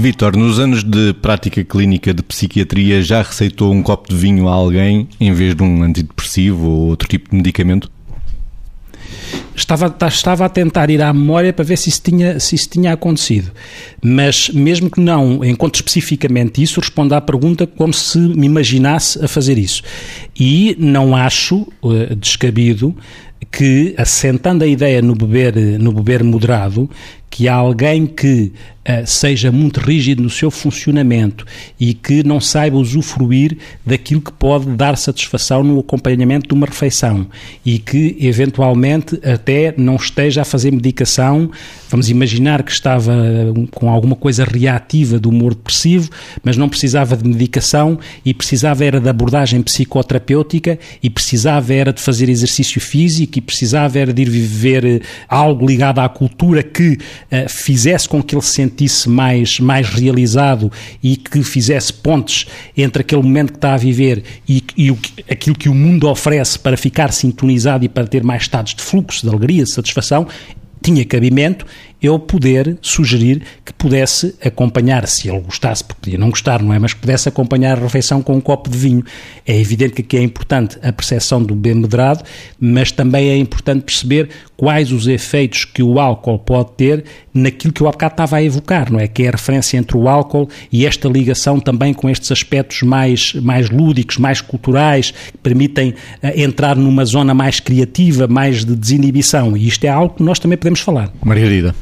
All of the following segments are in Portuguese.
Vítor, nos anos de prática clínica de psiquiatria já receitou um copo de vinho a alguém em vez de um antidepressivo ou outro tipo de medicamento? Estava, estava a tentar ir à memória para ver se isso, tinha, se isso tinha acontecido. Mas, mesmo que não encontre especificamente isso, respondo à pergunta como se me imaginasse a fazer isso. E não acho uh, descabido que, assentando a ideia no beber, no beber moderado, que há alguém que uh, seja muito rígido no seu funcionamento e que não saiba usufruir daquilo que pode dar satisfação no acompanhamento de uma refeição e que eventualmente até não esteja a fazer medicação. Vamos imaginar que estava com alguma coisa reativa do humor depressivo, mas não precisava de medicação e precisava era de abordagem psicoterapêutica e precisava era de fazer exercício físico e precisava era de ir viver eh, algo ligado à cultura que uh, fizesse com que ele se sentisse mais, mais realizado e que fizesse pontes entre aquele momento que está a viver e, e o, aquilo que o mundo oferece para ficar sintonizado e para ter mais estados de fluxo, de alegria, de satisfação, tinha cabimento eu poder sugerir que pudesse acompanhar, se ele gostasse, porque podia não gostar, não é? Mas que pudesse acompanhar a refeição com um copo de vinho. É evidente que aqui é importante a percepção do bem moderado, mas também é importante perceber quais os efeitos que o álcool pode ter naquilo que eu há bocado estava a evocar, não é? Que é a referência entre o álcool e esta ligação também com estes aspectos mais, mais lúdicos, mais culturais, que permitem uh, entrar numa zona mais criativa, mais de desinibição. E isto é algo que nós também podemos falar. Margarida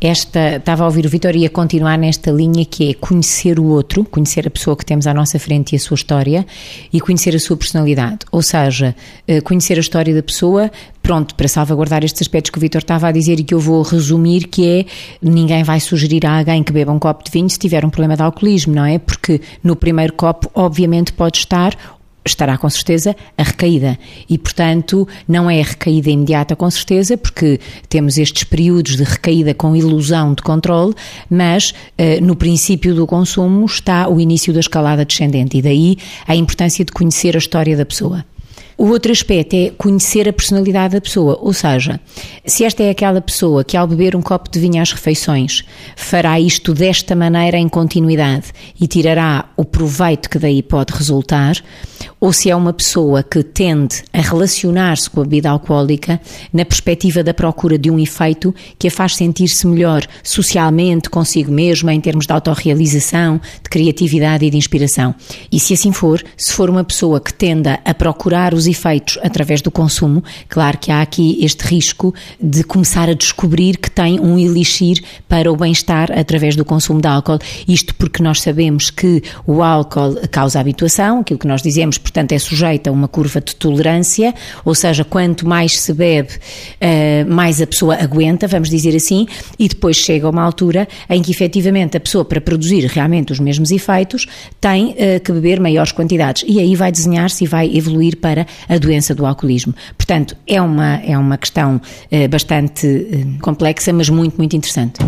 esta, estava a ouvir o Vitor e a continuar nesta linha que é conhecer o outro, conhecer a pessoa que temos à nossa frente e a sua história e conhecer a sua personalidade. Ou seja, eh, conhecer a história da pessoa, pronto, para salvaguardar estes aspectos que o Vitor estava a dizer e que eu vou resumir, que é ninguém vai sugerir a alguém que beba um copo de vinho se tiver um problema de alcoolismo, não é? Porque no primeiro copo, obviamente, pode estar estará com certeza a recaída. E, portanto, não é a recaída imediata, com certeza, porque temos estes períodos de recaída com ilusão de controle, mas uh, no princípio do consumo está o início da escalada descendente. E daí a importância de conhecer a história da pessoa. O outro aspecto é conhecer a personalidade da pessoa, ou seja, se esta é aquela pessoa que ao beber um copo de vinho às refeições fará isto desta maneira em continuidade e tirará o proveito que daí pode resultar, ou se é uma pessoa que tende a relacionar-se com a bebida alcoólica na perspectiva da procura de um efeito que a faz sentir-se melhor socialmente, consigo mesma, em termos de autorrealização, de criatividade e de inspiração. E se assim for, se for uma pessoa que tenda a procurar os efeitos através do consumo, claro que há aqui este risco de começar a descobrir que tem um elixir para o bem-estar através do consumo de álcool. Isto porque nós sabemos que o álcool causa habituação, aquilo que nós dizemos, portanto, é sujeito a uma curva de tolerância, ou seja, quanto mais se bebe, eh, mais a pessoa aguenta, vamos dizer assim, e depois chega a uma altura em que efetivamente a pessoa, para produzir realmente os mesmos efeitos, tem eh, que beber maiores quantidades. E aí vai desenhar-se e vai evoluir para a doença do alcoolismo. Portanto, é uma, é uma questão eh, bastante eh, complexa, mas muito, muito interessante.